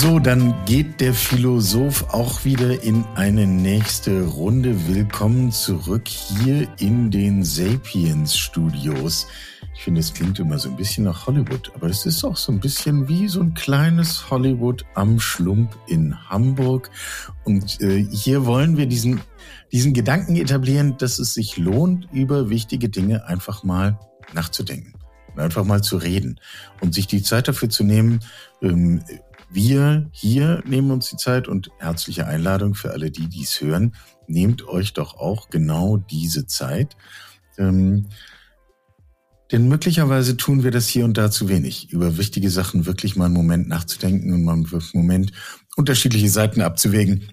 So, dann geht der Philosoph auch wieder in eine nächste Runde. Willkommen zurück hier in den Sapiens Studios. Ich finde, es klingt immer so ein bisschen nach Hollywood, aber es ist auch so ein bisschen wie so ein kleines Hollywood am Schlump in Hamburg. Und äh, hier wollen wir diesen, diesen Gedanken etablieren, dass es sich lohnt, über wichtige Dinge einfach mal nachzudenken. Einfach mal zu reden und sich die Zeit dafür zu nehmen. Ähm, wir hier nehmen uns die Zeit und herzliche Einladung für alle, die dies hören. Nehmt euch doch auch genau diese Zeit. Ähm, denn möglicherweise tun wir das hier und da zu wenig, über wichtige Sachen wirklich mal einen Moment nachzudenken und mal einen Moment unterschiedliche Seiten abzuwägen.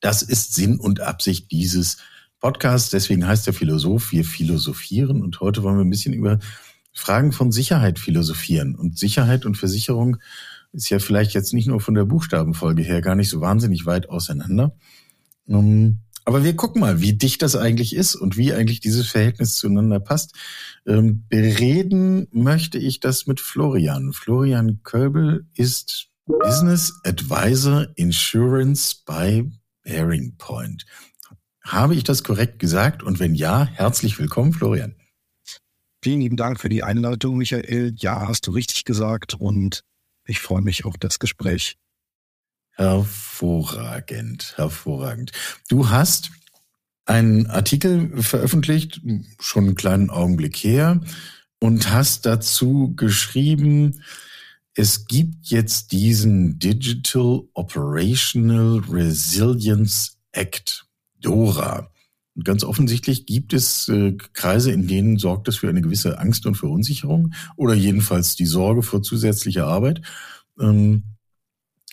Das ist Sinn und Absicht dieses Podcasts. Deswegen heißt der Philosoph, wir philosophieren. Und heute wollen wir ein bisschen über Fragen von Sicherheit philosophieren. Und Sicherheit und Versicherung ist ja vielleicht jetzt nicht nur von der Buchstabenfolge her gar nicht so wahnsinnig weit auseinander. Ähm, aber wir gucken mal, wie dicht das eigentlich ist und wie eigentlich dieses Verhältnis zueinander passt. Ähm, bereden möchte ich das mit Florian. Florian Köbel ist Business Advisor Insurance bei Bearing Point. Habe ich das korrekt gesagt? Und wenn ja, herzlich willkommen, Florian. Vielen lieben Dank für die Einleitung, Michael. Ja, hast du richtig gesagt und ich freue mich auf das Gespräch. Hervorragend, hervorragend. Du hast einen Artikel veröffentlicht, schon einen kleinen Augenblick her, und hast dazu geschrieben, es gibt jetzt diesen Digital Operational Resilience Act, DORA. Ganz offensichtlich gibt es äh, Kreise, in denen sorgt es für eine gewisse Angst und Verunsicherung oder jedenfalls die Sorge vor zusätzlicher Arbeit. Ähm,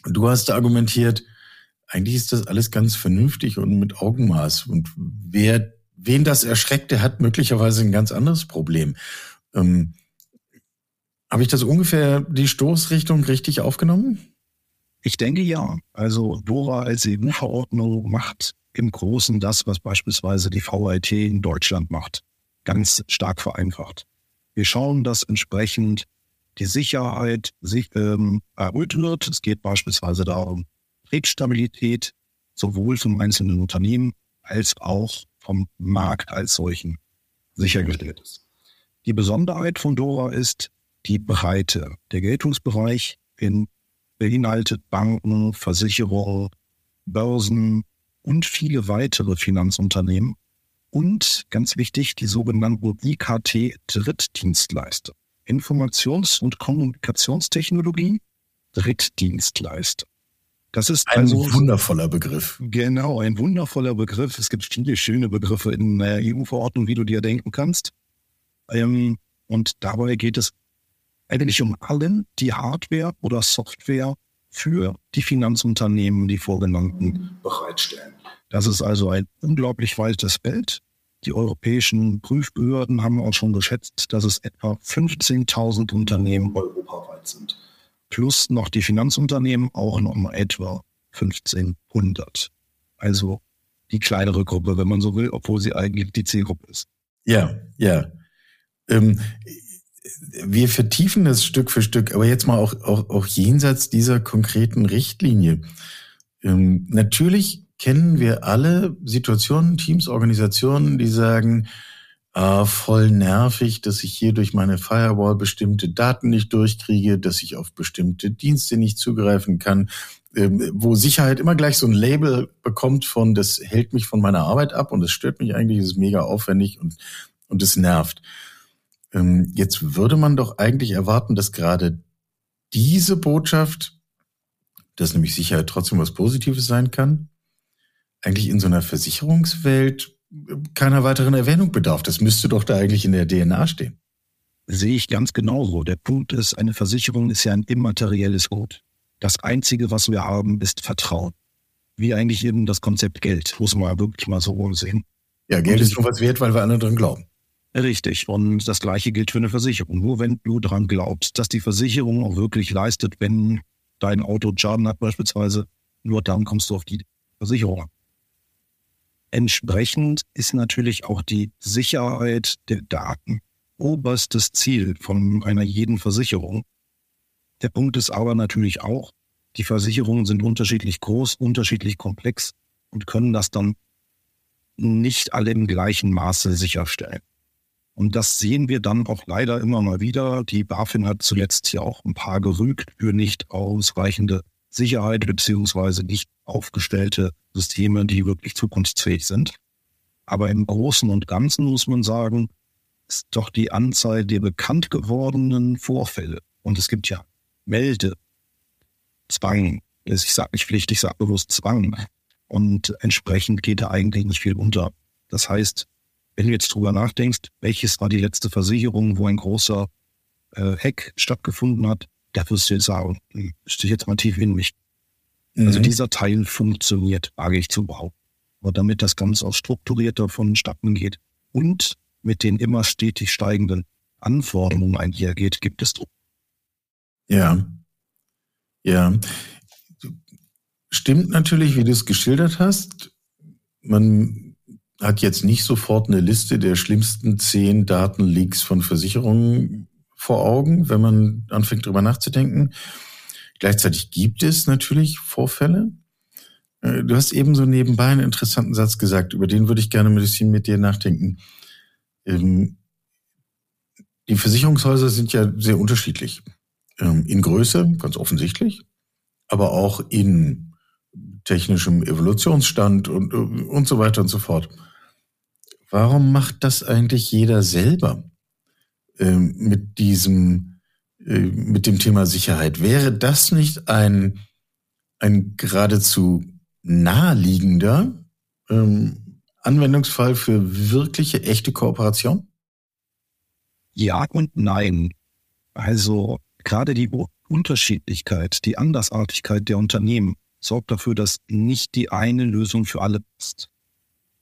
Du hast argumentiert, eigentlich ist das alles ganz vernünftig und mit Augenmaß. Und wer, wen das erschreckt, der hat möglicherweise ein ganz anderes Problem. Ähm, Habe ich das ungefähr die Stoßrichtung richtig aufgenommen? Ich denke ja. Also Dora als EU-Verordnung macht im Großen das, was beispielsweise die VIT in Deutschland macht. Ganz stark vereinfacht. Wir schauen, dass entsprechend die Sicherheit sich, ähm, erhöht wird. Es geht beispielsweise darum, Betriebsstabilität sowohl vom einzelnen Unternehmen als auch vom Markt als solchen sichergestellt ist. Die Besonderheit von Dora ist die Breite. Der Geltungsbereich in, beinhaltet Banken, Versicherungen, Börsen und viele weitere Finanzunternehmen und ganz wichtig die sogenannten IKT-Drittdienstleister. Informations- und Kommunikationstechnologie Drittdienstleister. Das ist ein also, wundervoller Begriff. Genau, ein wundervoller Begriff. Es gibt viele schöne Begriffe in der EU-Verordnung, wie du dir denken kannst. Ähm, und dabei geht es eigentlich um allen, die Hardware oder Software für die Finanzunternehmen, die vorgenannten, bereitstellen. Das ist also ein unglaublich weites Feld. Die europäischen Prüfbehörden haben auch schon geschätzt, dass es etwa 15.000 Unternehmen europaweit sind. Plus noch die Finanzunternehmen auch noch mal etwa 1500. Also die kleinere Gruppe, wenn man so will, obwohl sie eigentlich die Zielgruppe ist. Ja, ja. Ähm, wir vertiefen das Stück für Stück, aber jetzt mal auch, auch, auch jenseits dieser konkreten Richtlinie. Ähm, natürlich kennen wir alle Situationen, Teams, Organisationen, die sagen, äh, voll nervig, dass ich hier durch meine Firewall bestimmte Daten nicht durchkriege, dass ich auf bestimmte Dienste nicht zugreifen kann, ähm, wo Sicherheit immer gleich so ein Label bekommt von, das hält mich von meiner Arbeit ab und das stört mich eigentlich, das ist mega aufwendig und, und es nervt. Ähm, jetzt würde man doch eigentlich erwarten, dass gerade diese Botschaft, dass nämlich Sicherheit trotzdem was Positives sein kann, eigentlich in so einer Versicherungswelt keiner weiteren Erwähnung bedarf. Das müsste doch da eigentlich in der DNA stehen. Sehe ich ganz genauso. Der Punkt ist, eine Versicherung ist ja ein immaterielles Gut. Das Einzige, was wir haben, ist Vertrauen. Wie eigentlich eben das Konzept Geld, muss man wirklich mal so sehen. Ja, Geld ist nur was wert, weil wir alle dran glauben. Richtig. Und das Gleiche gilt für eine Versicherung. Nur wenn du dran glaubst, dass die Versicherung auch wirklich leistet, wenn dein Auto Schaden hat beispielsweise, nur dann kommst du auf die Versicherung. Entsprechend ist natürlich auch die Sicherheit der Daten oberstes Ziel von einer jeden Versicherung. Der Punkt ist aber natürlich auch, Die Versicherungen sind unterschiedlich groß, unterschiedlich komplex und können das dann nicht alle im gleichen Maße sicherstellen. Und das sehen wir dann auch leider immer mal wieder. Die BaFin hat zuletzt ja auch ein paar gerügt für nicht ausreichende Sicherheit beziehungsweise nicht aufgestellte Systeme, die wirklich zukunftsfähig sind. Aber im Großen und Ganzen muss man sagen, ist doch die Anzahl der bekannt gewordenen Vorfälle. Und es gibt ja Melde, Zwang. Ich sage nicht Pflicht, ich sage bewusst Zwang. Und entsprechend geht da eigentlich nicht viel unter. Das heißt, wenn du jetzt drüber nachdenkst, welches war die letzte Versicherung, wo ein großer äh, Hack stattgefunden hat, da wirst du jetzt sagen, hm, stehe jetzt mal tief in mich. Also mhm. Also dieser Teil funktioniert, wage ich zu behaupten. Aber damit das Ganze auch strukturierter vonstatten geht und mit den immer stetig steigenden Anforderungen einhergeht, gibt es Druck. Ja. Ja. Stimmt natürlich, wie du es geschildert hast. Man hat jetzt nicht sofort eine Liste der schlimmsten zehn Datenleaks von Versicherungen vor Augen, wenn man anfängt drüber nachzudenken. Gleichzeitig gibt es natürlich Vorfälle. Äh, du hast eben so nebenbei einen interessanten Satz gesagt, über den würde ich gerne ein bisschen mit dir nachdenken. Ähm, die Versicherungshäuser sind ja sehr unterschiedlich. Ähm, in Größe, ganz offensichtlich, aber auch in technischem Evolutionsstand und, und so weiter und so fort. Warum macht das eigentlich jeder selber ähm, mit diesem, äh, mit dem Thema Sicherheit? Wäre das nicht ein, ein geradezu naheliegender ähm, Anwendungsfall für wirkliche, echte Kooperation? Ja und nein. Also gerade die Unterschiedlichkeit, die Andersartigkeit der Unternehmen sorgt dafür, dass nicht die eine Lösung für alle ist.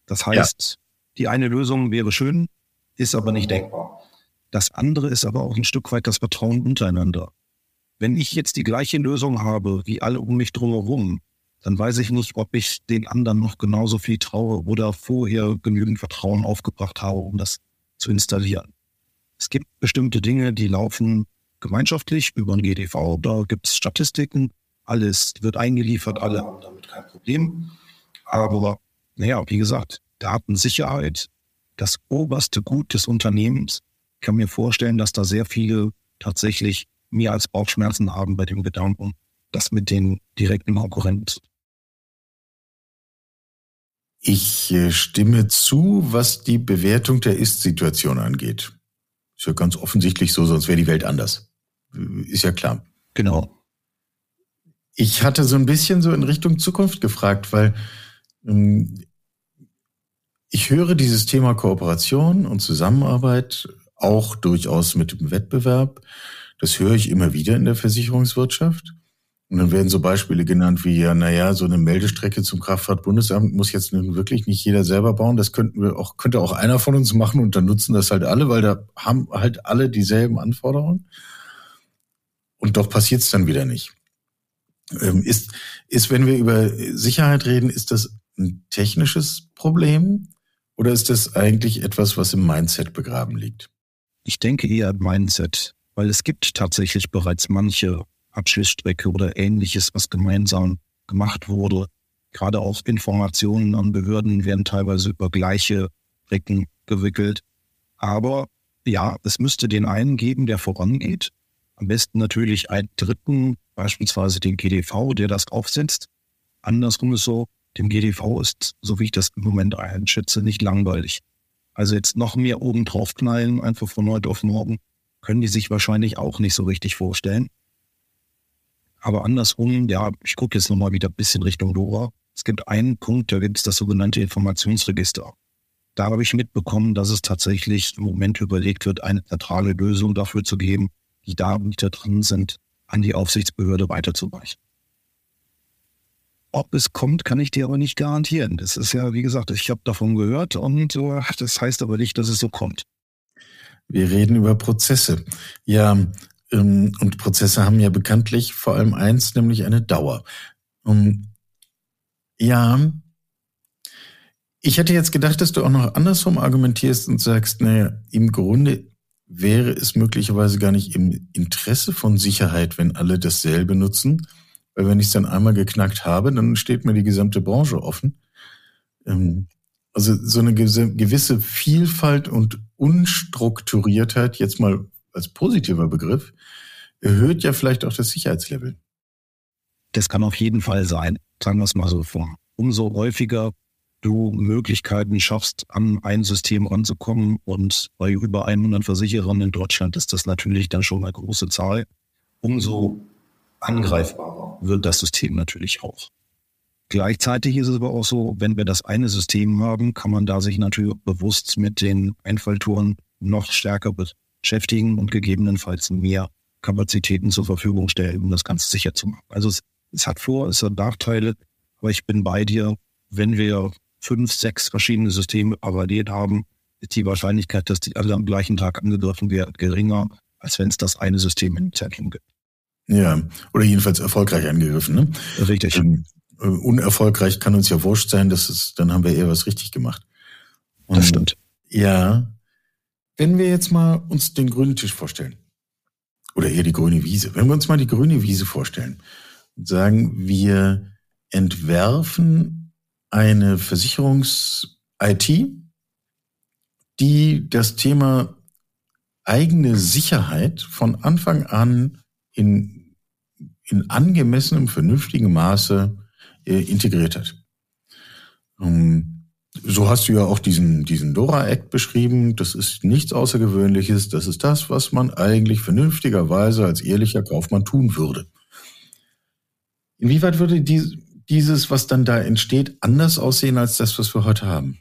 Das heißt, die eine Lösung wäre schön, ist aber nicht denkbar. Das andere ist aber auch ein Stück weit das Vertrauen untereinander. Wenn ich jetzt die gleiche Lösung habe wie alle um mich drumherum, dann weiß ich nicht, ob ich den anderen noch genauso viel traue oder vorher genügend Vertrauen aufgebracht habe, um das zu installieren. Es gibt bestimmte Dinge, die laufen gemeinschaftlich über ein GDV. Da gibt es Statistiken, alles wird eingeliefert, alle haben damit kein Problem. Aber naja, wie gesagt, Datensicherheit das oberste Gut des Unternehmens. Ich kann mir vorstellen, dass da sehr viele tatsächlich mehr als Bauchschmerzen haben bei dem Gedanken, das mit den direkten Konkurrenten. Ich äh, stimme zu, was die Bewertung der Ist-Situation angeht. Ist ja ganz offensichtlich so, sonst wäre die Welt anders. Ist ja klar. Genau. Ich hatte so ein bisschen so in Richtung Zukunft gefragt, weil ähm, ich höre dieses Thema Kooperation und Zusammenarbeit auch durchaus mit dem Wettbewerb. Das höre ich immer wieder in der Versicherungswirtschaft. Und dann werden so Beispiele genannt wie, ja, naja, so eine Meldestrecke zum Kraftfahrtbundesamt muss jetzt wirklich nicht jeder selber bauen. Das könnten wir auch, könnte auch einer von uns machen und dann nutzen das halt alle, weil da haben halt alle dieselben Anforderungen. Und doch passiert es dann wieder nicht. Ähm, ist, ist, wenn wir über Sicherheit reden, ist das ein technisches Problem? Oder ist das eigentlich etwas, was im Mindset begraben liegt? Ich denke eher Mindset, weil es gibt tatsächlich bereits manche Abschlussstrecke oder ähnliches, was gemeinsam gemacht wurde. Gerade auch Informationen an Behörden werden teilweise über gleiche Strecken gewickelt. Aber ja, es müsste den einen geben, der vorangeht. Am besten natürlich einen dritten, beispielsweise den GDV, der das aufsetzt. Andersrum ist so, dem GDV ist, so wie ich das im Moment einschätze, nicht langweilig. Also jetzt noch mehr oben drauf knallen, einfach von heute auf morgen, können die sich wahrscheinlich auch nicht so richtig vorstellen. Aber andersrum, ja, ich gucke jetzt nochmal wieder ein bisschen Richtung Dora. Es gibt einen Punkt, da gibt es das sogenannte Informationsregister. Da habe ich mitbekommen, dass es tatsächlich im Moment überlegt wird, eine zentrale Lösung dafür zu geben, die da drin sind, an die Aufsichtsbehörde weiterzureichen. Ob es kommt, kann ich dir aber nicht garantieren. Das ist ja, wie gesagt, ich habe davon gehört und das heißt aber nicht, dass es so kommt. Wir reden über Prozesse. Ja, ähm, und Prozesse haben ja bekanntlich vor allem eins, nämlich eine Dauer. Ja, ich hätte jetzt gedacht, dass du auch noch andersrum argumentierst und sagst, naja, im Grunde wäre es möglicherweise gar nicht im Interesse von Sicherheit, wenn alle dasselbe nutzen, weil wenn ich es dann einmal geknackt habe, dann steht mir die gesamte Branche offen. Ähm, also so eine gewisse Vielfalt und Unstrukturiertheit, jetzt mal als positiver Begriff, erhöht ja vielleicht auch das Sicherheitslevel. Das kann auf jeden Fall sein, sagen wir es mal so vor. Umso häufiger du Möglichkeiten schaffst, an ein System ranzukommen und bei über 100 Versicherern in Deutschland ist das natürlich dann schon eine große Zahl, umso angreifbarer wird das System natürlich auch. Gleichzeitig ist es aber auch so, wenn wir das eine System haben, kann man da sich natürlich bewusst mit den Einfalltoren noch stärker beschäftigen und gegebenenfalls mehr Kapazitäten zur Verfügung stellen, um das Ganze sicher zu machen. Also es, es hat Vor-, es hat Nachteile, aber ich bin bei dir, wenn wir fünf, sechs verschiedene Systeme parallel haben, ist die Wahrscheinlichkeit, dass die alle am gleichen Tag angegriffen werden, geringer, als wenn es das eine System im Zentrum gibt. Ja, oder jedenfalls erfolgreich angegriffen. Ne? Richtig. Ähm, äh, unerfolgreich kann uns ja wurscht sein, das ist, dann haben wir eher was richtig gemacht. Und, das stimmt. Ja. Wenn wir jetzt mal uns den grünen Tisch vorstellen, oder eher die grüne Wiese, wenn wir uns mal die grüne Wiese vorstellen und sagen, wir entwerfen eine Versicherungs-IT, die das Thema eigene Sicherheit von Anfang an in, in angemessenem, vernünftigem Maße äh, integriert hat. Ähm, so hast du ja auch diesen, diesen Dora-Act beschrieben. Das ist nichts Außergewöhnliches. Das ist das, was man eigentlich vernünftigerweise als ehrlicher Kaufmann tun würde. Inwieweit würde die, dieses, was dann da entsteht, anders aussehen als das, was wir heute haben?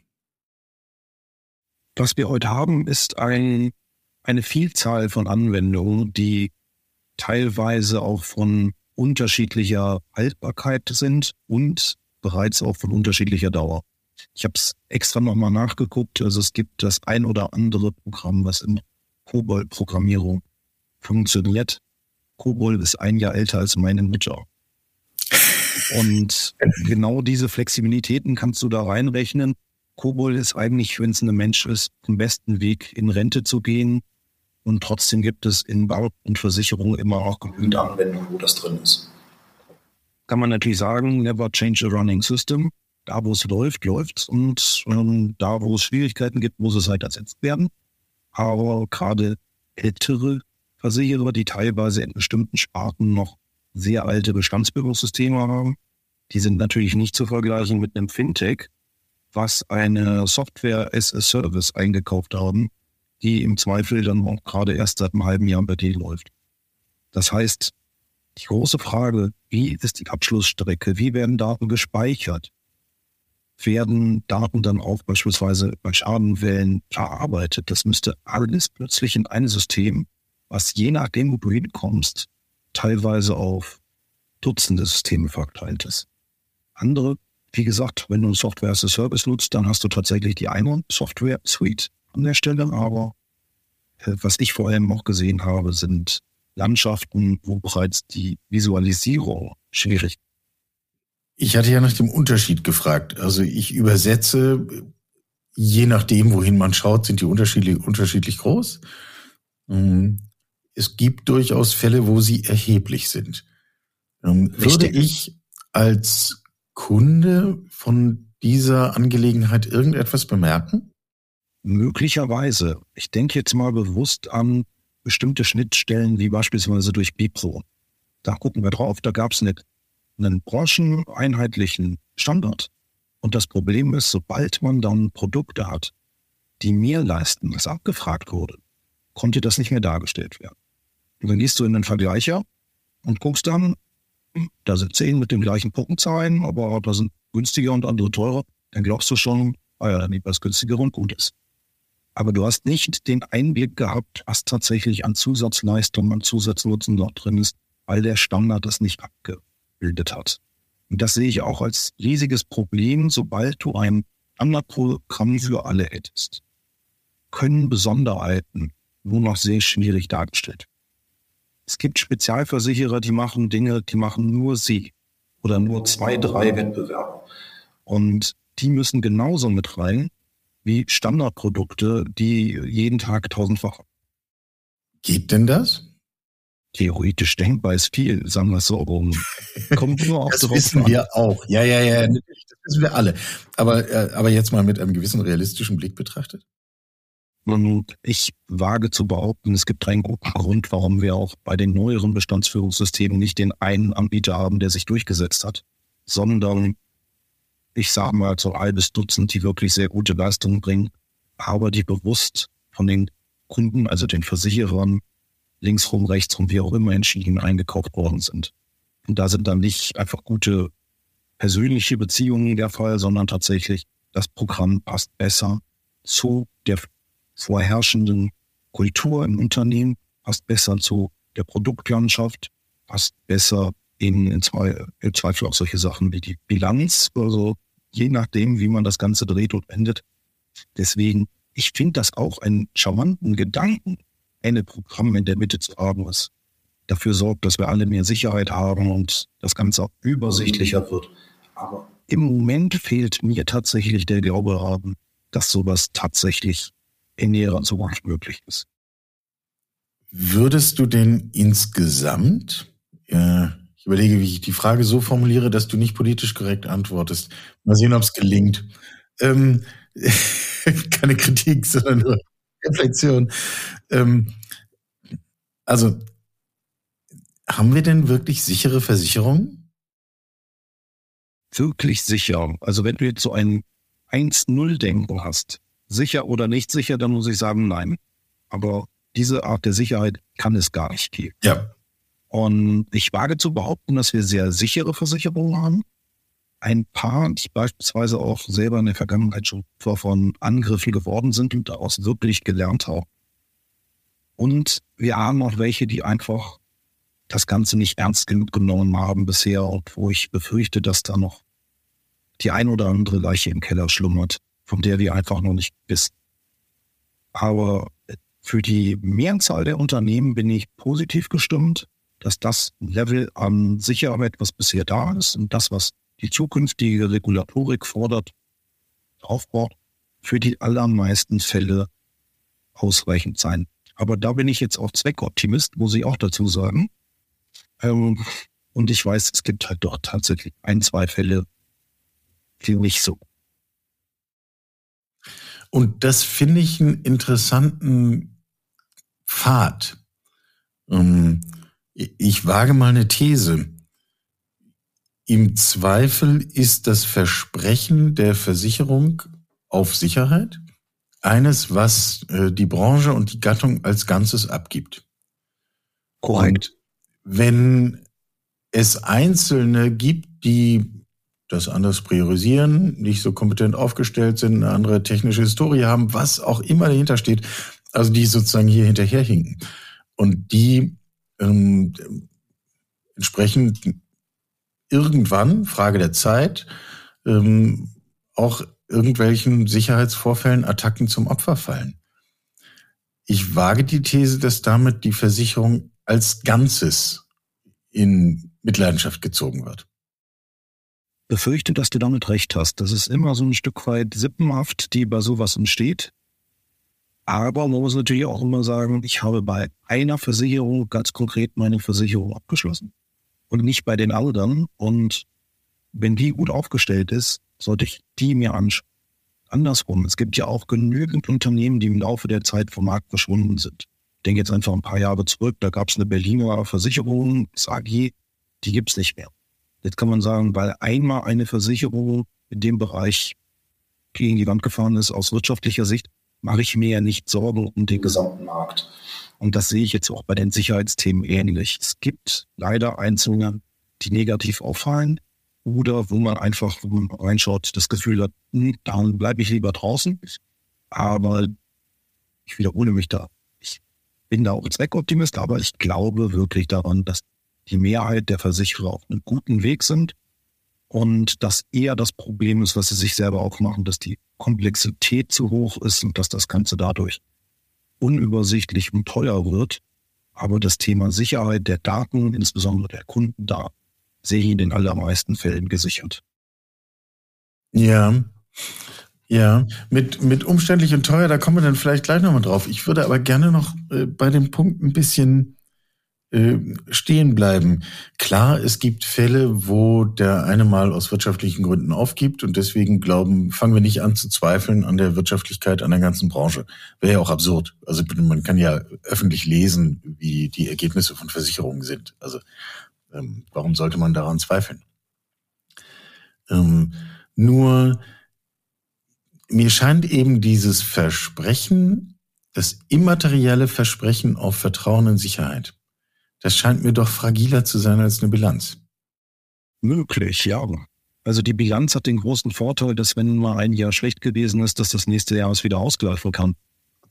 Was wir heute haben, ist ein, eine Vielzahl von Anwendungen, die teilweise auch von unterschiedlicher Haltbarkeit sind und bereits auch von unterschiedlicher Dauer. Ich habe es extra nochmal nachgeguckt. Also es gibt das ein oder andere Programm, was in COBOL-Programmierung funktioniert. COBOL ist ein Jahr älter als meine Mutter. Und genau diese Flexibilitäten kannst du da reinrechnen. COBOL ist eigentlich, wenn es ein Mensch ist, den besten Weg in Rente zu gehen, und trotzdem gibt es in Bank und Versicherung immer auch genügend Anwendungen, wo das drin ist. Kann man natürlich sagen, never change a running system. Da, wo es läuft, läuft Und ähm, da, wo es Schwierigkeiten gibt, muss es halt ersetzt werden. Aber gerade ältere Versicherer, die teilweise in bestimmten Sparten noch sehr alte Bestandsbührungssysteme haben, die sind natürlich nicht zu vergleichen mit einem Fintech, was eine Software as a Service eingekauft haben, die im Zweifel dann auch gerade erst seit einem halben Jahr bei dir läuft. Das heißt, die große Frage, wie ist die Abschlussstrecke? Wie werden Daten gespeichert? Werden Daten dann auch beispielsweise bei Schadenwellen verarbeitet? Das müsste alles plötzlich in ein System, was je nachdem, wo du hinkommst, teilweise auf Dutzende Systeme verteilt ist. Andere, wie gesagt, wenn du Software as a Service nutzt, dann hast du tatsächlich die eine Software Suite an der Stelle, aber äh, was ich vor allem auch gesehen habe, sind Landschaften, wo bereits die Visualisierung schwierig ich hatte ja nach dem Unterschied gefragt. Also ich übersetze, je nachdem, wohin man schaut, sind die unterschiedlich, unterschiedlich groß. Ähm, es gibt durchaus Fälle, wo sie erheblich sind. Ähm, würde ich als Kunde von dieser Angelegenheit irgendetwas bemerken? Möglicherweise. Ich denke jetzt mal bewusst an bestimmte Schnittstellen, wie beispielsweise durch Bipro. Da gucken wir drauf, da gab es einen brancheneinheitlichen Standard. Und das Problem ist, sobald man dann Produkte hat, die mehr leisten, als abgefragt wurde, konnte das nicht mehr dargestellt werden. Und dann gehst du in den Vergleicher und guckst dann, hm, da sind zehn mit den gleichen Punktenzahlen, aber da sind günstiger und andere teurer. Dann glaubst du schon, ah ja, dann lieber das günstigere und gut ist aber du hast nicht den Einblick gehabt, was tatsächlich an Zusatzleistung, an Zusatznutzen dort drin ist, weil der Standard das nicht abgebildet hat. Und das sehe ich auch als riesiges Problem, sobald du ein Standardprogramm für alle hättest. Können Besonderheiten nur noch sehr schwierig dargestellt. Es gibt Spezialversicherer, die machen Dinge, die machen nur sie oder nur zwei, drei Wettbewerber. Und die müssen genauso mit rein, wie Standardprodukte, die jeden Tag tausendfach. Geht denn das? Theoretisch denkbar ist viel, sagen wir es so rum. Kommt nur auf Das wissen wir auch. Ja, ja, ja, natürlich. Das wissen wir alle. Aber, äh, aber jetzt mal mit einem gewissen realistischen Blick betrachtet. Und ich wage zu behaupten, es gibt einen guten Grund, warum wir auch bei den neueren Bestandsführungssystemen nicht den einen Anbieter haben, der sich durchgesetzt hat, sondern ich sage mal so ein halbes Dutzend, die wirklich sehr gute Leistungen bringen, aber die bewusst von den Kunden, also den Versicherern, linksrum, rechtsrum, wie auch immer entschieden eingekauft worden sind. Und da sind dann nicht einfach gute persönliche Beziehungen der Fall, sondern tatsächlich das Programm passt besser zu der vorherrschenden Kultur im Unternehmen, passt besser zu der Produktlandschaft, passt besser in, in, zwei, in Zweifel auch solche Sachen wie die Bilanz, also je nachdem, wie man das Ganze dreht und wendet. Deswegen, ich finde das auch einen charmanten Gedanken, eine Programm in der Mitte zu haben, was dafür sorgt, dass wir alle mehr Sicherheit haben und das Ganze auch übersichtlicher wird. Aber im Moment fehlt mir tatsächlich der Glaube haben, dass sowas tatsächlich in näherer Zukunft möglich ist. Würdest du denn insgesamt, äh, ich überlege, wie ich die Frage so formuliere, dass du nicht politisch korrekt antwortest. Mal sehen, ob es gelingt. Ähm, keine Kritik, sondern nur Reflexion. Ähm, also, haben wir denn wirklich sichere Versicherungen? Wirklich sicher. Also, wenn du jetzt so ein 1-0-Denken hast, sicher oder nicht sicher, dann muss ich sagen, nein. Aber diese Art der Sicherheit kann es gar nicht geben. Ja. Und ich wage zu behaupten, dass wir sehr sichere Versicherungen haben. Ein paar, die beispielsweise auch selber in der Vergangenheit schon von Angriffen geworden sind und daraus wirklich gelernt haben. Und wir haben auch welche, die einfach das Ganze nicht ernst genug genommen haben bisher und wo ich befürchte, dass da noch die ein oder andere Leiche im Keller schlummert von der wir einfach noch nicht wissen. Aber für die Mehrzahl der Unternehmen bin ich positiv gestimmt, dass das Level an Sicherheit, was bisher da ist und das, was die zukünftige Regulatorik fordert, aufbaut, für die allermeisten Fälle ausreichend sein. Aber da bin ich jetzt auch Zweckoptimist, muss ich auch dazu sagen. Ähm, und ich weiß, es gibt halt dort tatsächlich ein, zwei Fälle, die nicht so und das finde ich einen interessanten Pfad. Ähm, ich wage mal eine These. Im Zweifel ist das Versprechen der Versicherung auf Sicherheit eines, was äh, die Branche und die Gattung als Ganzes abgibt. Korrekt. Und wenn es Einzelne gibt, die das anders priorisieren, nicht so kompetent aufgestellt sind, eine andere technische Historie haben, was auch immer dahinter steht, also die sozusagen hier hinterherhinken. Und die ähm, entsprechend irgendwann, Frage der Zeit, ähm, auch irgendwelchen Sicherheitsvorfällen, Attacken zum Opfer fallen. Ich wage die These, dass damit die Versicherung als Ganzes in Mitleidenschaft gezogen wird befürchte, dass du damit recht hast. Das ist immer so ein Stück weit Sippenhaft, die bei sowas entsteht. Aber man muss natürlich auch immer sagen, ich habe bei einer Versicherung ganz konkret meine Versicherung abgeschlossen und nicht bei den anderen. Und wenn die gut aufgestellt ist, sollte ich die mir anschauen. Andersrum, es gibt ja auch genügend Unternehmen, die im Laufe der Zeit vom Markt verschwunden sind. Ich denke jetzt einfach ein paar Jahre zurück, da gab es eine Berliner Versicherung, SAG, die gibt es nicht mehr. Jetzt kann man sagen, weil einmal eine Versicherung in dem Bereich gegen die Wand gefahren ist, aus wirtschaftlicher Sicht, mache ich mir ja nicht Sorgen um den gesamten Markt. Und das sehe ich jetzt auch bei den Sicherheitsthemen ähnlich. Es gibt leider Einzelne, die negativ auffallen oder wo man einfach, reinschaut, das Gefühl hat, hm, dann bleibe ich lieber draußen. Aber ich wiederhole mich da. Ich bin da auch Zweckoptimist, aber ich glaube wirklich daran, dass die Mehrheit der Versicherer auf einem guten Weg sind und dass eher das Problem ist, was sie sich selber auch machen, dass die Komplexität zu hoch ist und dass das Ganze dadurch unübersichtlich und teuer wird. Aber das Thema Sicherheit der Daten, insbesondere der Kunden, da sehe ich in den allermeisten Fällen gesichert. Ja, ja, mit, mit umständlich und teuer, da kommen wir dann vielleicht gleich nochmal drauf. Ich würde aber gerne noch äh, bei dem Punkt ein bisschen äh, stehen bleiben. Klar, es gibt Fälle, wo der eine mal aus wirtschaftlichen Gründen aufgibt und deswegen glauben, fangen wir nicht an zu zweifeln an der Wirtschaftlichkeit an der ganzen Branche. Wäre ja auch absurd. Also man kann ja öffentlich lesen, wie die Ergebnisse von Versicherungen sind. Also ähm, warum sollte man daran zweifeln? Ähm, nur mir scheint eben dieses Versprechen, das immaterielle Versprechen auf Vertrauen und Sicherheit, das scheint mir doch fragiler zu sein als eine Bilanz. Möglich, ja. Also die Bilanz hat den großen Vorteil, dass wenn mal ein Jahr schlecht gewesen ist, dass das nächste Jahr es wieder ausgleichen kann.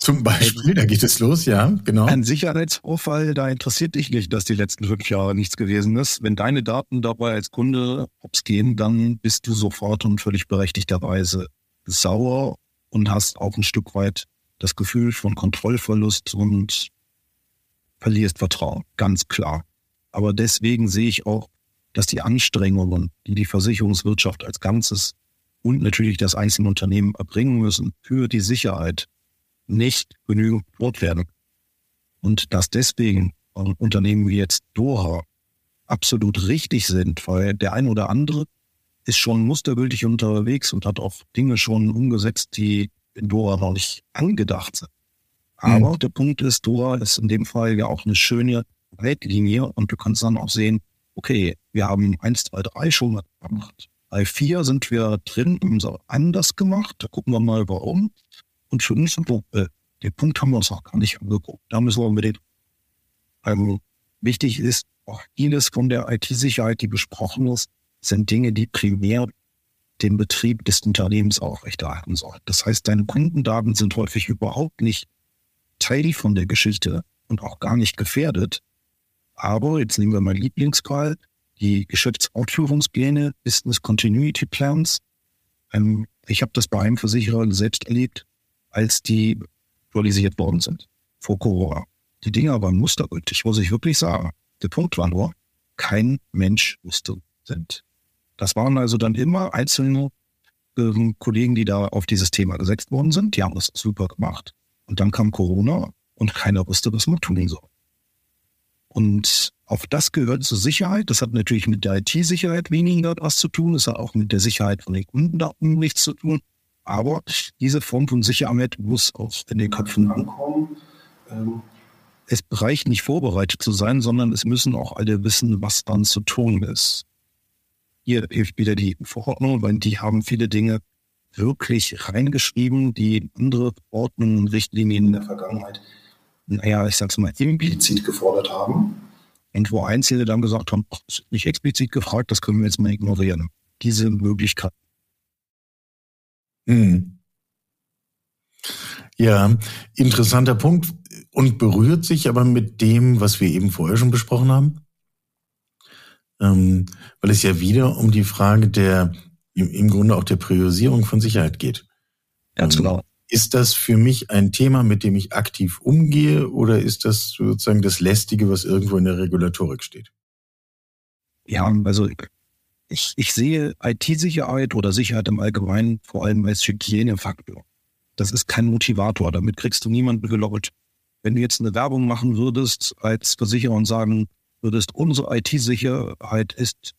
Zum Beispiel, da geht es los, ja, genau. Ein Sicherheitsvorfall, da interessiert dich nicht, dass die letzten fünf Jahre nichts gewesen ist. Wenn deine Daten dabei als Kunde hops gehen, dann bist du sofort und völlig berechtigterweise sauer und hast auch ein Stück weit das Gefühl von Kontrollverlust und verlierst Vertrauen, ganz klar. Aber deswegen sehe ich auch, dass die Anstrengungen, die die Versicherungswirtschaft als Ganzes und natürlich das einzelne Unternehmen erbringen müssen für die Sicherheit, nicht genügend rot werden. Und dass deswegen Unternehmen wie jetzt Doha absolut richtig sind, weil der ein oder andere ist schon mustergültig unterwegs und hat auch Dinge schon umgesetzt, die in Dora noch nicht angedacht sind. Aber mhm. der Punkt ist, Dora ist in dem Fall ja auch eine schöne Leitlinie und du kannst dann auch sehen, okay, wir haben eins, zwei, drei schon mal gemacht. Bei vier sind wir drin, haben es anders gemacht. Da gucken wir mal, warum. Und für uns, äh, den Punkt haben wir uns auch gar nicht angeguckt. Da müssen wir unbedingt. Also, wichtig ist, auch vieles von der IT-Sicherheit, die besprochen ist, sind Dinge, die primär den Betrieb des Unternehmens aufrechterhalten sollen. Das heißt, deine Kundendaten sind häufig überhaupt nicht Teil von der Geschichte und auch gar nicht gefährdet. Aber jetzt nehmen wir mal Lieblingsfall, die Geschäftsausführungspläne, Business Continuity Plans. Ähm, ich habe das bei einem Versicherer selbst erlebt, als die aktualisiert worden sind vor Corona. Die Dinger waren mustergültig, muss ich wirklich sagen. Der Punkt war nur, kein Mensch wusste sind. Das waren also dann immer einzelne äh, Kollegen, die da auf dieses Thema gesetzt worden sind. Die haben das super gemacht. Und dann kam Corona und keiner wusste, was man tun soll. Und auf das gehört zur Sicherheit. Das hat natürlich mit der IT-Sicherheit weniger was zu tun. Das hat auch mit der Sicherheit von den Kundendaten nichts zu tun. Aber diese Form von Sicherheit muss auch in den Köpfen ankommen. Ähm, es reicht nicht vorbereitet zu sein, sondern es müssen auch alle wissen, was dann zu tun ist hier hilft wieder die Verordnung, weil die haben viele Dinge wirklich reingeschrieben, die andere Verordnungen und Richtlinien in der Vergangenheit, naja, ich sag's mal, implizit gefordert haben. Und wo Einzelne dann gesagt haben, ach, ist nicht explizit gefragt, das können wir jetzt mal ignorieren. Diese Möglichkeit. Hm. Ja, interessanter Punkt und berührt sich aber mit dem, was wir eben vorher schon besprochen haben ähm, weil es ja wieder um die Frage der, im, im Grunde auch der Priorisierung von Sicherheit geht. Ganz ähm, genau. Ist das für mich ein Thema, mit dem ich aktiv umgehe oder ist das sozusagen das Lästige, was irgendwo in der Regulatorik steht? Ja, also ich, ich sehe IT-Sicherheit oder Sicherheit im Allgemeinen vor allem als Hygienefaktor. Das ist kein Motivator, damit kriegst du niemanden gelockt. Wenn du jetzt eine Werbung machen würdest als Versicherer und sagen, würdest, unsere IT-Sicherheit ist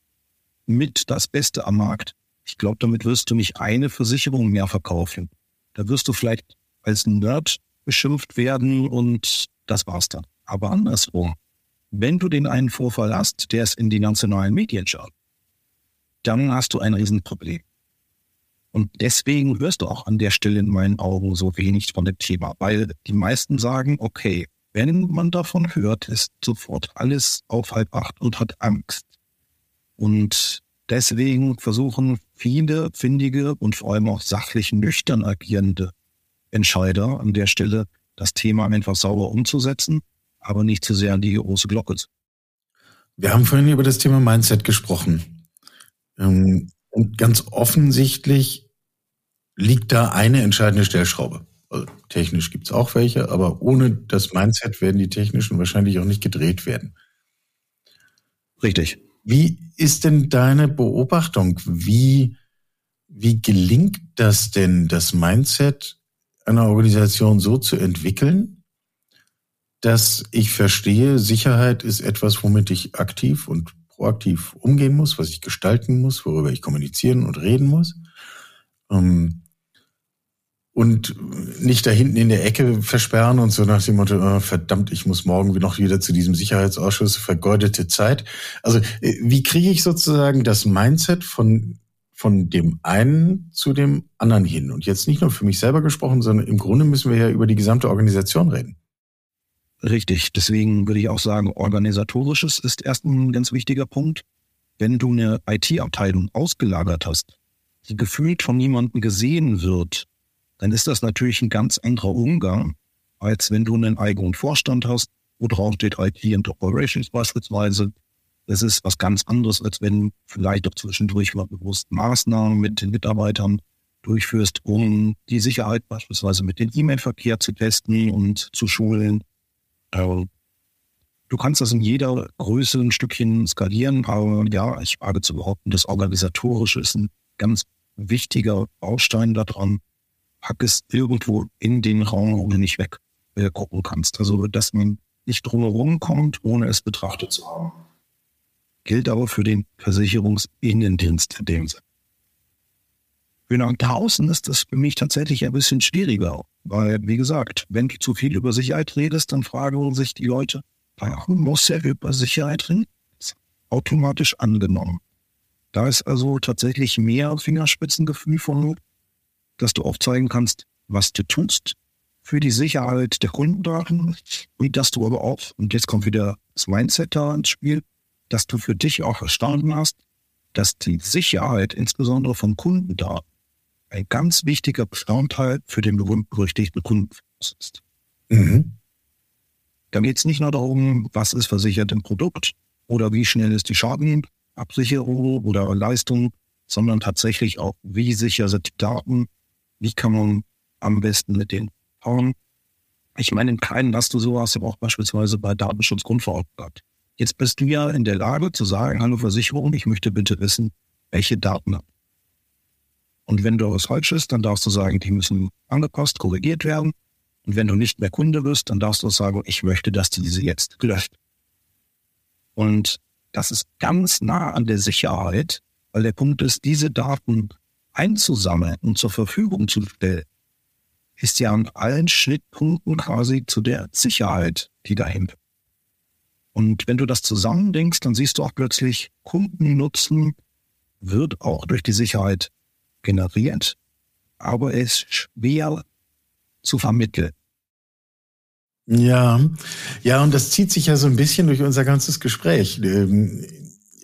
mit das Beste am Markt. Ich glaube, damit wirst du nicht eine Versicherung mehr verkaufen. Da wirst du vielleicht als Nerd beschimpft werden und das war's dann. Aber andersrum, wenn du den einen Vorfall hast, der es in die nationalen Medien schaut, dann hast du ein Riesenproblem. Und deswegen hörst du auch an der Stelle in meinen Augen so wenig von dem Thema, weil die meisten sagen, okay, wenn man davon hört, ist sofort alles auf halb acht und hat Angst. Und deswegen versuchen viele findige und vor allem auch sachlich nüchtern agierende Entscheider an der Stelle das Thema einfach sauber umzusetzen, aber nicht zu sehr an die große Glocke. Wir haben vorhin über das Thema Mindset gesprochen. Ähm, und ganz offensichtlich liegt da eine entscheidende Stellschraube. Also technisch gibt es auch welche, aber ohne das Mindset werden die technischen wahrscheinlich auch nicht gedreht werden. Richtig. Wie ist denn deine Beobachtung? Wie, wie gelingt das denn, das Mindset einer Organisation so zu entwickeln, dass ich verstehe, Sicherheit ist etwas, womit ich aktiv und proaktiv umgehen muss, was ich gestalten muss, worüber ich kommunizieren und reden muss. Ähm, und nicht da hinten in der Ecke versperren und so nach dem Motto, oh, verdammt, ich muss morgen noch wieder zu diesem Sicherheitsausschuss, vergeudete Zeit. Also äh, wie kriege ich sozusagen das Mindset von, von dem einen zu dem anderen hin? Und jetzt nicht nur für mich selber gesprochen, sondern im Grunde müssen wir ja über die gesamte Organisation reden. Richtig, deswegen würde ich auch sagen, organisatorisches ist erst ein ganz wichtiger Punkt. Wenn du eine IT-Abteilung ausgelagert hast, die gefühlt von niemandem gesehen wird, dann ist das natürlich ein ganz anderer Umgang, als wenn du einen eigenen Vorstand hast, wo drauf steht IT and Operations beispielsweise. Das ist was ganz anderes, als wenn vielleicht auch zwischendurch mal bewusst Maßnahmen mit den Mitarbeitern durchführst, um die Sicherheit beispielsweise mit dem E-Mail-Verkehr zu testen und zu schulen. Ähm, du kannst das in jeder Größe ein Stückchen skalieren, aber ja, ich wage zu behaupten, das Organisatorische ist ein ganz wichtiger Baustein daran, pack es irgendwo in den Raum, wo du nicht weg äh, kannst. Also, dass man nicht drumherum kommt, ohne es betrachtet zu haben. Gilt aber für den Versicherungsinnendienst in dem Sinne. Für nach draußen ist das für mich tatsächlich ein bisschen schwieriger, weil, wie gesagt, wenn du zu viel über Sicherheit redest, dann fragen sich die Leute, warum muss er über Sicherheit reden? Automatisch angenommen. Da ist also tatsächlich mehr Fingerspitzengefühl von dass du aufzeigen kannst, was du tust für die Sicherheit der Kundendaten und dass du aber auch, und jetzt kommt wieder das Mindset da ins Spiel, dass du für dich auch verstanden hast, dass die Sicherheit insbesondere von Kundendaten ein ganz wichtiger Bestandteil für den berühmt-berüchtigten Kundenfluss ist. Mhm. Da geht es nicht nur darum, was ist versichert im Produkt oder wie schnell ist die Schadenabsicherung oder Leistung, sondern tatsächlich auch, wie sicher sind die Daten wie kann man am besten mit denen hauen? Ich meine, in keinen hast du sowas ja auch beispielsweise bei Datenschutzgrundverordnung gehabt. Jetzt bist du ja in der Lage zu sagen, hallo Versicherung, ich möchte bitte wissen, welche Daten habt. Und wenn du was falsch ist, dann darfst du sagen, die müssen angepasst, korrigiert werden. Und wenn du nicht mehr Kunde bist, dann darfst du sagen, ich möchte, dass diese jetzt gelöscht. Und das ist ganz nah an der Sicherheit, weil der Punkt ist, diese Daten einzusammeln und zur Verfügung zu stellen, ist ja an allen Schnittpunkten quasi zu der Sicherheit, die dahinter. Und wenn du das zusammendenkst, dann siehst du auch plötzlich, Kundennutzen wird auch durch die Sicherheit generiert, aber ist schwer zu vermitteln. Ja, ja, und das zieht sich ja so ein bisschen durch unser ganzes Gespräch. Ähm,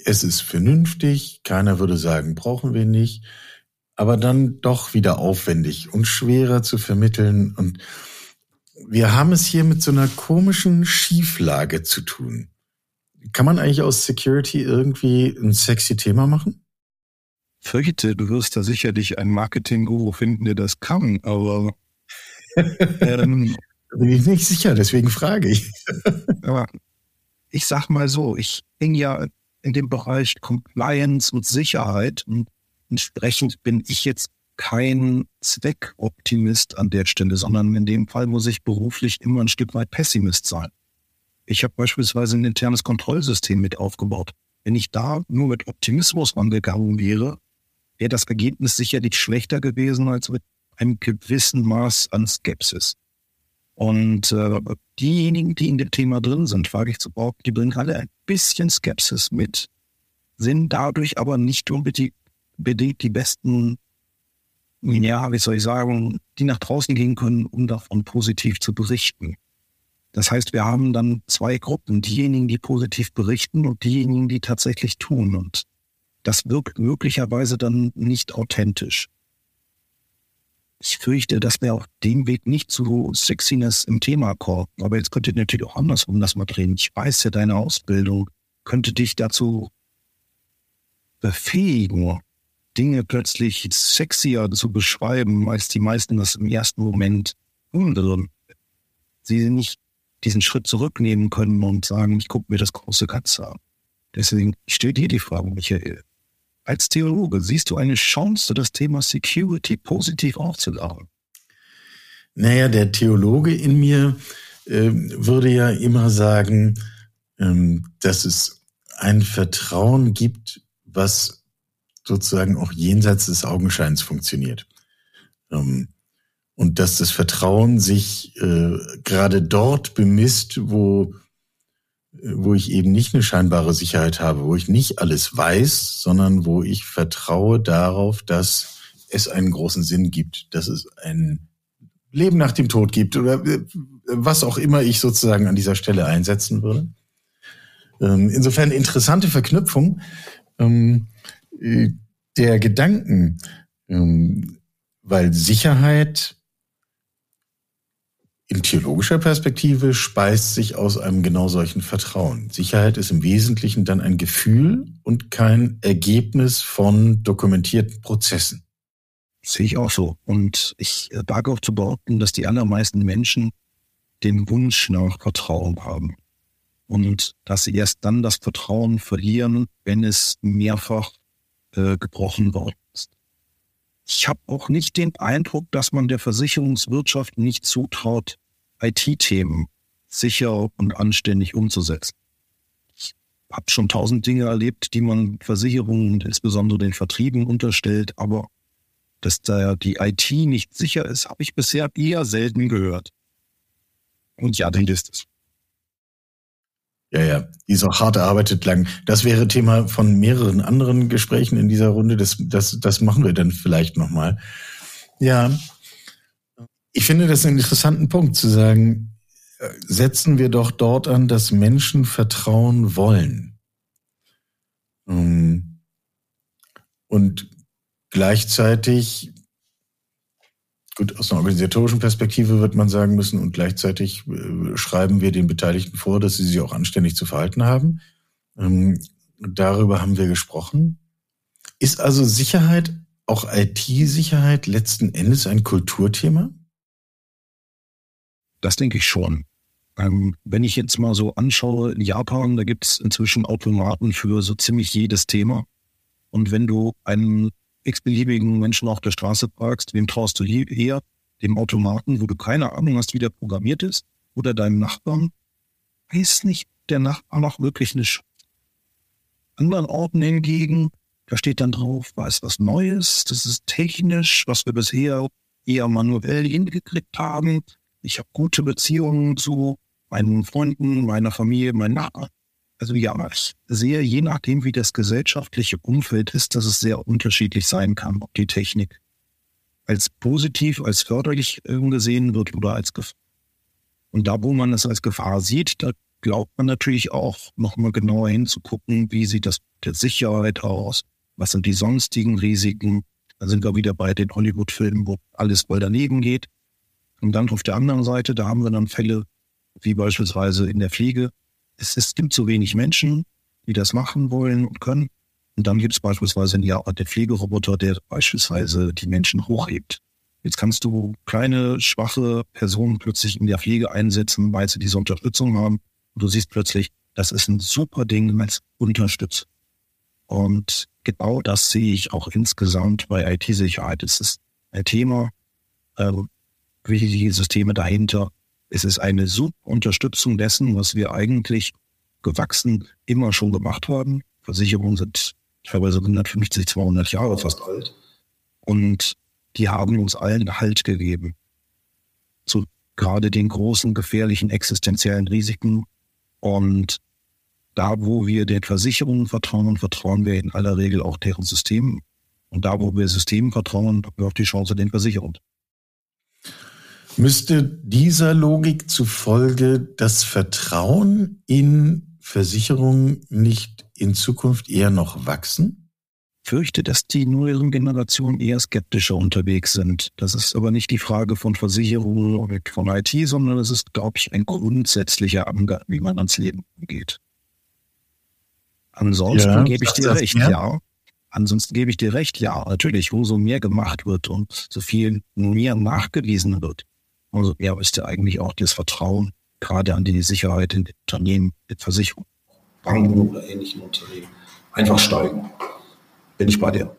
es ist vernünftig, keiner würde sagen, brauchen wir nicht aber dann doch wieder aufwendig und schwerer zu vermitteln. Und wir haben es hier mit so einer komischen Schieflage zu tun. Kann man eigentlich aus Security irgendwie ein sexy Thema machen? Fürchte, du wirst da sicherlich ein Marketing-Guru finden, der das kann, aber ähm, bin ich nicht sicher, deswegen frage ich. aber ich sag mal so, ich bin ja in dem Bereich Compliance und Sicherheit und Entsprechend bin ich jetzt kein Zweckoptimist an der Stelle, sondern in dem Fall muss ich beruflich immer ein Stück weit Pessimist sein. Ich habe beispielsweise ein internes Kontrollsystem mit aufgebaut. Wenn ich da nur mit Optimismus rangegangen wäre, wäre das Ergebnis sicherlich schlechter gewesen als mit einem gewissen Maß an Skepsis. Und äh, diejenigen, die in dem Thema drin sind, wage ich zu behaupten, die bringen alle ein bisschen Skepsis mit, sind dadurch aber nicht unbedingt bedingt die besten, ja, wie soll ich sagen, die nach draußen gehen können, um davon positiv zu berichten. Das heißt, wir haben dann zwei Gruppen, diejenigen, die positiv berichten und diejenigen, die tatsächlich tun. Und das wirkt möglicherweise dann nicht authentisch. Ich fürchte, dass wir auf dem Weg nicht zu Sexiness im Thema kommen. Aber jetzt könnte natürlich auch andersrum das mal drehen. Ich weiß ja, deine Ausbildung könnte dich dazu befähigen, Dinge plötzlich sexier zu beschreiben, als die meisten das im ersten Moment tun Sie nicht diesen Schritt zurücknehmen können und sagen, ich gucke mir das große Ganze an. Deswegen steht hier die Frage, Michael. Als Theologe siehst du eine Chance, das Thema Security positiv aufzuladen? Naja, der Theologe in mir äh, würde ja immer sagen, ähm, dass es ein Vertrauen gibt, was sozusagen auch jenseits des Augenscheins funktioniert. Ähm, und dass das Vertrauen sich äh, gerade dort bemisst, wo, wo ich eben nicht eine scheinbare Sicherheit habe, wo ich nicht alles weiß, sondern wo ich vertraue darauf, dass es einen großen Sinn gibt, dass es ein Leben nach dem Tod gibt oder äh, was auch immer ich sozusagen an dieser Stelle einsetzen würde. Ähm, insofern interessante Verknüpfung ähm, äh, der Gedanken, ähm, weil Sicherheit in theologischer Perspektive speist sich aus einem genau solchen Vertrauen. Sicherheit ist im Wesentlichen dann ein Gefühl und kein Ergebnis von dokumentierten Prozessen. Sehe ich auch so. Und ich wage auch zu behaupten, dass die allermeisten Menschen den Wunsch nach Vertrauen haben. Und dass sie erst dann das Vertrauen verlieren, wenn es mehrfach äh, gebrochen worden ist. Ich habe auch nicht den Eindruck, dass man der Versicherungswirtschaft nicht zutraut, IT-Themen sicher und anständig umzusetzen. Ich habe schon tausend Dinge erlebt, die man Versicherungen und insbesondere den Vertrieben unterstellt, aber dass da die IT nicht sicher ist, habe ich bisher eher selten gehört. Und ja, dann ist es. Ja, ja, die ist auch hart erarbeitet lang. Das wäre Thema von mehreren anderen Gesprächen in dieser Runde. Das, das, das machen wir dann vielleicht nochmal. Ja, ich finde das einen interessanten Punkt zu sagen, äh, setzen wir doch dort an, dass Menschen vertrauen wollen. Ähm, und gleichzeitig Gut, aus einer organisatorischen Perspektive wird man sagen müssen und gleichzeitig äh, schreiben wir den Beteiligten vor, dass sie sich auch anständig zu verhalten haben. Ähm, darüber haben wir gesprochen. Ist also Sicherheit, auch IT-Sicherheit letzten Endes ein Kulturthema? Das denke ich schon. Ähm, wenn ich jetzt mal so anschaue, in Japan, da gibt es inzwischen Automaten für so ziemlich jedes Thema. Und wenn du einen x-beliebigen Menschen auf der Straße fragst, wem traust du eher? Dem Automaten, wo du keine Ahnung hast, wie der programmiert ist, oder deinem Nachbarn? Weiß nicht der Nachbar noch wirklich eine Sch Anderen Orten hingegen, da steht dann drauf, was was Neues, das ist technisch, was wir bisher eher manuell hingekriegt haben. Ich habe gute Beziehungen zu meinen Freunden, meiner Familie, meinen Nachbarn. Also ja, ich sehe, je nachdem, wie das gesellschaftliche Umfeld ist, dass es sehr unterschiedlich sein kann, ob die Technik als positiv, als förderlich gesehen wird oder als Gefahr. Und da, wo man es als Gefahr sieht, da glaubt man natürlich auch, nochmal genauer hinzugucken, wie sieht das mit der Sicherheit aus, was sind die sonstigen Risiken. Da sind wir wieder bei den Hollywood-Filmen, wo alles voll daneben geht. Und dann auf der anderen Seite, da haben wir dann Fälle wie beispielsweise in der Pflege, es, es gibt zu wenig Menschen, die das machen wollen und können. Und dann gibt es beispielsweise ja, der Pflegeroboter, der beispielsweise die Menschen hochhebt. Jetzt kannst du kleine, schwache Personen plötzlich in der Pflege einsetzen, weil sie diese Unterstützung haben. Und du siehst plötzlich, das ist ein super Ding als Unterstütz. Und genau das sehe ich auch insgesamt bei IT-Sicherheit. Es ist ein Thema, ähm, wie die Systeme dahinter es ist eine super Unterstützung dessen, was wir eigentlich gewachsen immer schon gemacht haben. Versicherungen sind teilweise 150, 200 Jahre fast alt. Und die haben uns allen Halt gegeben. Zu gerade den großen, gefährlichen, existenziellen Risiken. Und da, wo wir den Versicherungen vertrauen, vertrauen wir in aller Regel auch deren Systemen. Und da, wo wir Systemen vertrauen, haben wir auch die Chance den Versicherungen. Müsste dieser Logik zufolge das Vertrauen in Versicherungen nicht in Zukunft eher noch wachsen? Ich fürchte, dass die neueren Generationen eher skeptischer unterwegs sind. Das ist aber nicht die Frage von Versicherungen oder von IT, sondern es ist, glaube ich, ein grundsätzlicher Angang, wie man ans Leben geht. Ansonsten ja, gebe ich dir recht, mehr? ja. Ansonsten gebe ich dir recht, ja, natürlich, wo so mehr gemacht wird und so viel mehr nachgewiesen wird, also ja, ist ja eigentlich auch das Vertrauen gerade an die Sicherheit in den Unternehmen, in Versicherungen, Banken oder ähnlichen Unternehmen einfach steigen. Bin ich bei dir.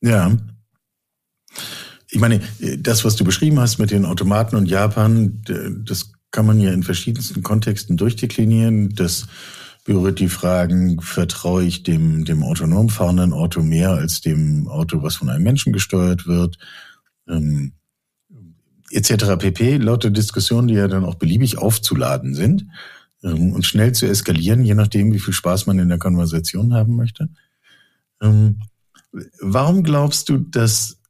Ja. Ich meine, das, was du beschrieben hast mit den Automaten und Japan, das kann man ja in verschiedensten Kontexten durchdeklinieren. Das berührt die Fragen, vertraue ich dem, dem autonom fahrenden Auto mehr als dem Auto, was von einem Menschen gesteuert wird, ähm, etc. pp. Lauter Diskussionen, die ja dann auch beliebig aufzuladen sind ähm, und schnell zu eskalieren, je nachdem, wie viel Spaß man in der Konversation haben möchte. Ähm, warum glaubst du, dass,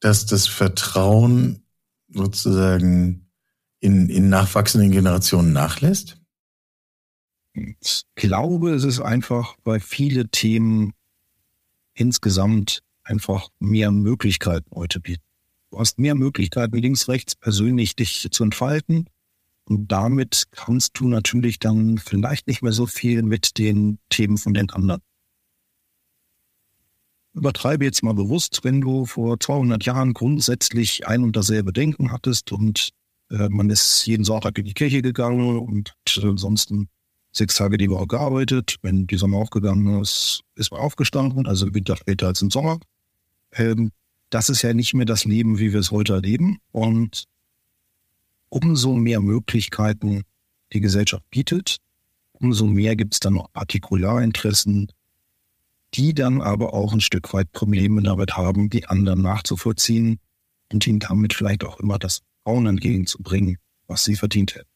dass das Vertrauen sozusagen in, in nachwachsenden Generationen nachlässt? Ich glaube, es ist einfach, weil viele Themen insgesamt einfach mehr Möglichkeiten heute bieten. Du hast mehr Möglichkeiten, links, rechts persönlich dich zu entfalten. Und damit kannst du natürlich dann vielleicht nicht mehr so viel mit den Themen von den anderen. Übertreibe jetzt mal bewusst, wenn du vor 200 Jahren grundsätzlich ein und dasselbe Denken hattest und äh, man ist jeden Sonntag in die Kirche gegangen und ansonsten sechs Tage die Woche gearbeitet. Wenn die Sonne aufgegangen ist, ist man aufgestanden, also Winter später als im Sommer. Ähm, das ist ja nicht mehr das Leben, wie wir es heute erleben. Und umso mehr Möglichkeiten die Gesellschaft bietet, umso mehr gibt es dann noch Partikularinteressen, die dann aber auch ein Stück weit Probleme damit haben, die anderen nachzuvollziehen und ihnen damit vielleicht auch immer das Frauen entgegenzubringen, was sie verdient hätten.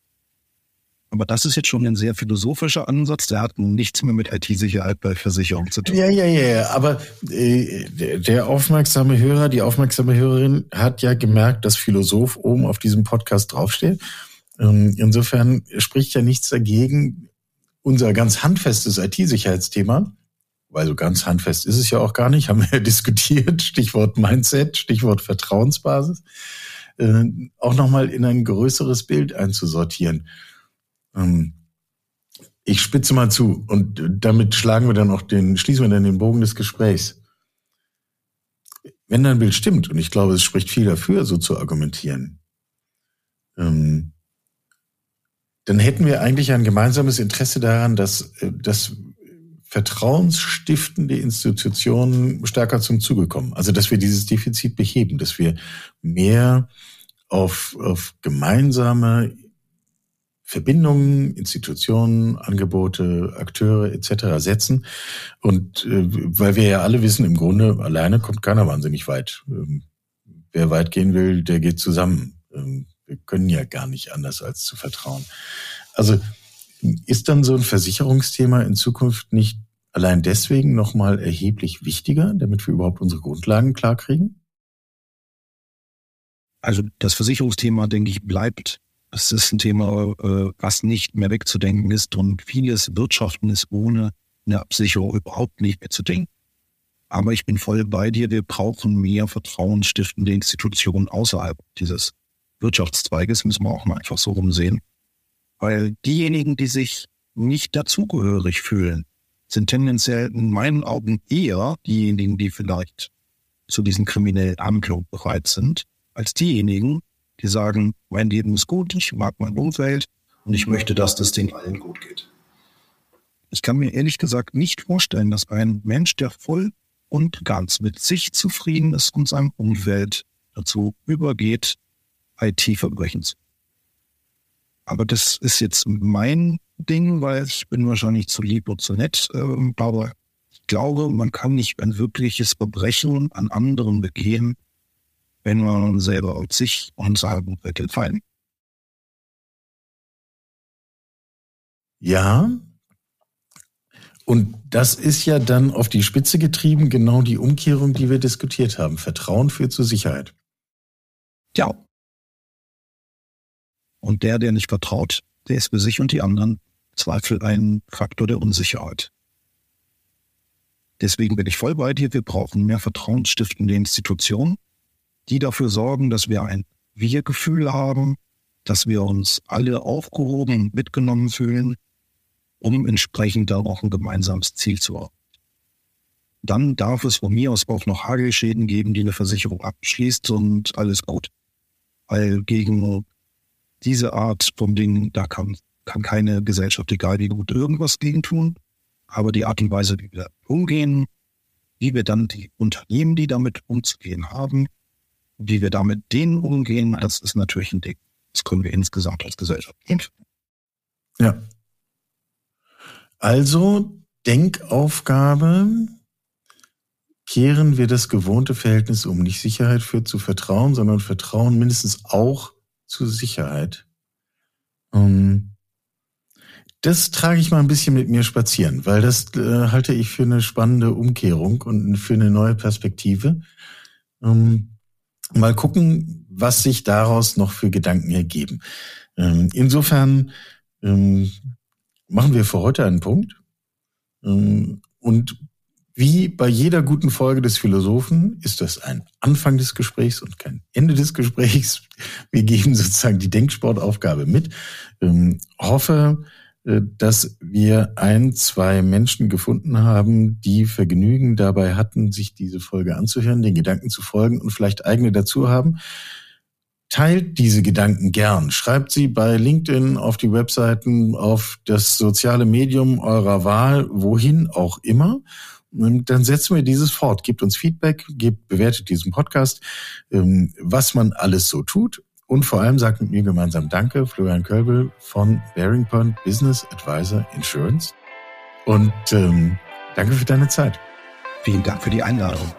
Aber das ist jetzt schon ein sehr philosophischer Ansatz. Der hat nichts mehr mit IT-Sicherheit bei Versicherungen zu tun. Ja, ja, ja. Aber äh, der aufmerksame Hörer, die aufmerksame Hörerin hat ja gemerkt, dass Philosoph oben auf diesem Podcast draufsteht. Ähm, insofern spricht ja nichts dagegen, unser ganz handfestes IT-Sicherheitsthema, weil so ganz handfest ist es ja auch gar nicht, haben wir ja diskutiert, Stichwort Mindset, Stichwort Vertrauensbasis, äh, auch nochmal in ein größeres Bild einzusortieren. Ähm, ich spitze mal zu und damit schlagen wir dann auch den, schließen wir dann den Bogen des Gesprächs. Wenn dein Bild stimmt, und ich glaube, es spricht viel dafür, so zu argumentieren, ähm, dann hätten wir eigentlich ein gemeinsames Interesse daran, dass, äh, dass vertrauensstiftende Institutionen stärker zum Zuge kommen. Also, dass wir dieses Defizit beheben, dass wir mehr auf, auf gemeinsame Verbindungen, Institutionen, Angebote, Akteure etc. setzen. Und äh, weil wir ja alle wissen, im Grunde alleine kommt keiner wahnsinnig weit. Ähm, wer weit gehen will, der geht zusammen. Ähm, wir können ja gar nicht anders als zu vertrauen. Also ist dann so ein Versicherungsthema in Zukunft nicht allein deswegen nochmal erheblich wichtiger, damit wir überhaupt unsere Grundlagen klarkriegen? Also das Versicherungsthema, denke ich, bleibt es ist ein Thema, äh, was nicht mehr wegzudenken ist und vieles Wirtschaften ist ohne eine Absicherung überhaupt nicht mehr zu denken. Aber ich bin voll bei dir. Wir brauchen mehr vertrauensstiftende Institutionen außerhalb dieses Wirtschaftszweiges, müssen wir auch mal einfach so rumsehen. Weil diejenigen, die sich nicht dazugehörig fühlen, sind tendenziell in meinen Augen eher diejenigen, die vielleicht zu diesen kriminellen Handlungen bereit sind, als diejenigen, die sagen, mein Leben ist gut, ich mag mein Umfeld und ich möchte, dass das den allen gut geht. Ich kann mir ehrlich gesagt nicht vorstellen, dass ein Mensch, der voll und ganz mit sich zufrieden ist und seinem Umfeld dazu übergeht, IT-Verbrechen zu. Aber das ist jetzt mein Ding, weil ich bin wahrscheinlich zu lieb und zu nett. Ähm, aber ich glaube, man kann nicht ein wirkliches Verbrechen an anderen begehen, wenn man selber auf sich und sagen wird, fallen. Ja. Und das ist ja dann auf die Spitze getrieben, genau die Umkehrung, die wir diskutiert haben. Vertrauen führt zur Sicherheit. Ja. Und der, der nicht vertraut, der ist für sich und die anderen Zweifel ein Faktor der Unsicherheit. Deswegen bin ich voll bei dir. Wir brauchen mehr vertrauensstiftende Institutionen die dafür sorgen, dass wir ein Wir-Gefühl haben, dass wir uns alle aufgehoben, mitgenommen fühlen, um entsprechend dann auch ein gemeinsames Ziel zu haben. Dann darf es von mir aus auch noch Hagelschäden geben, die eine Versicherung abschließt und alles gut. Weil gegen diese Art von Ding, da kann, kann keine Gesellschaft, egal wie gut, irgendwas gegen tun. Aber die Art und Weise, wie wir umgehen, wie wir dann die Unternehmen, die damit umzugehen haben, wie wir damit denen umgehen, das ist natürlich ein Ding. Das können wir insgesamt als Gesellschaft. Ja. Also Denkaufgabe, kehren wir das gewohnte Verhältnis um. Nicht Sicherheit führt zu Vertrauen, sondern Vertrauen mindestens auch zu Sicherheit. Um, das trage ich mal ein bisschen mit mir spazieren, weil das äh, halte ich für eine spannende Umkehrung und für eine neue Perspektive. Um, mal gucken, was sich daraus noch für Gedanken ergeben. Ähm, insofern ähm, machen wir für heute einen Punkt. Ähm, und wie bei jeder guten Folge des Philosophen ist das ein Anfang des Gesprächs und kein Ende des Gesprächs. Wir geben sozusagen die Denksportaufgabe mit. Ähm, hoffe, dass wir ein, zwei Menschen gefunden haben, die Vergnügen dabei hatten, sich diese Folge anzuhören, den Gedanken zu folgen und vielleicht eigene dazu haben. Teilt diese Gedanken gern. Schreibt sie bei LinkedIn auf die Webseiten, auf das soziale Medium eurer Wahl, wohin auch immer. Und dann setzen wir dieses fort. Gebt uns Feedback, gebt, bewertet diesen Podcast, ähm, was man alles so tut und vor allem sagt mit mir gemeinsam Danke, Florian Kölbel von Bearing Point Business Advisor Insurance. Und ähm, danke für deine Zeit. Vielen Dank für die Einladung.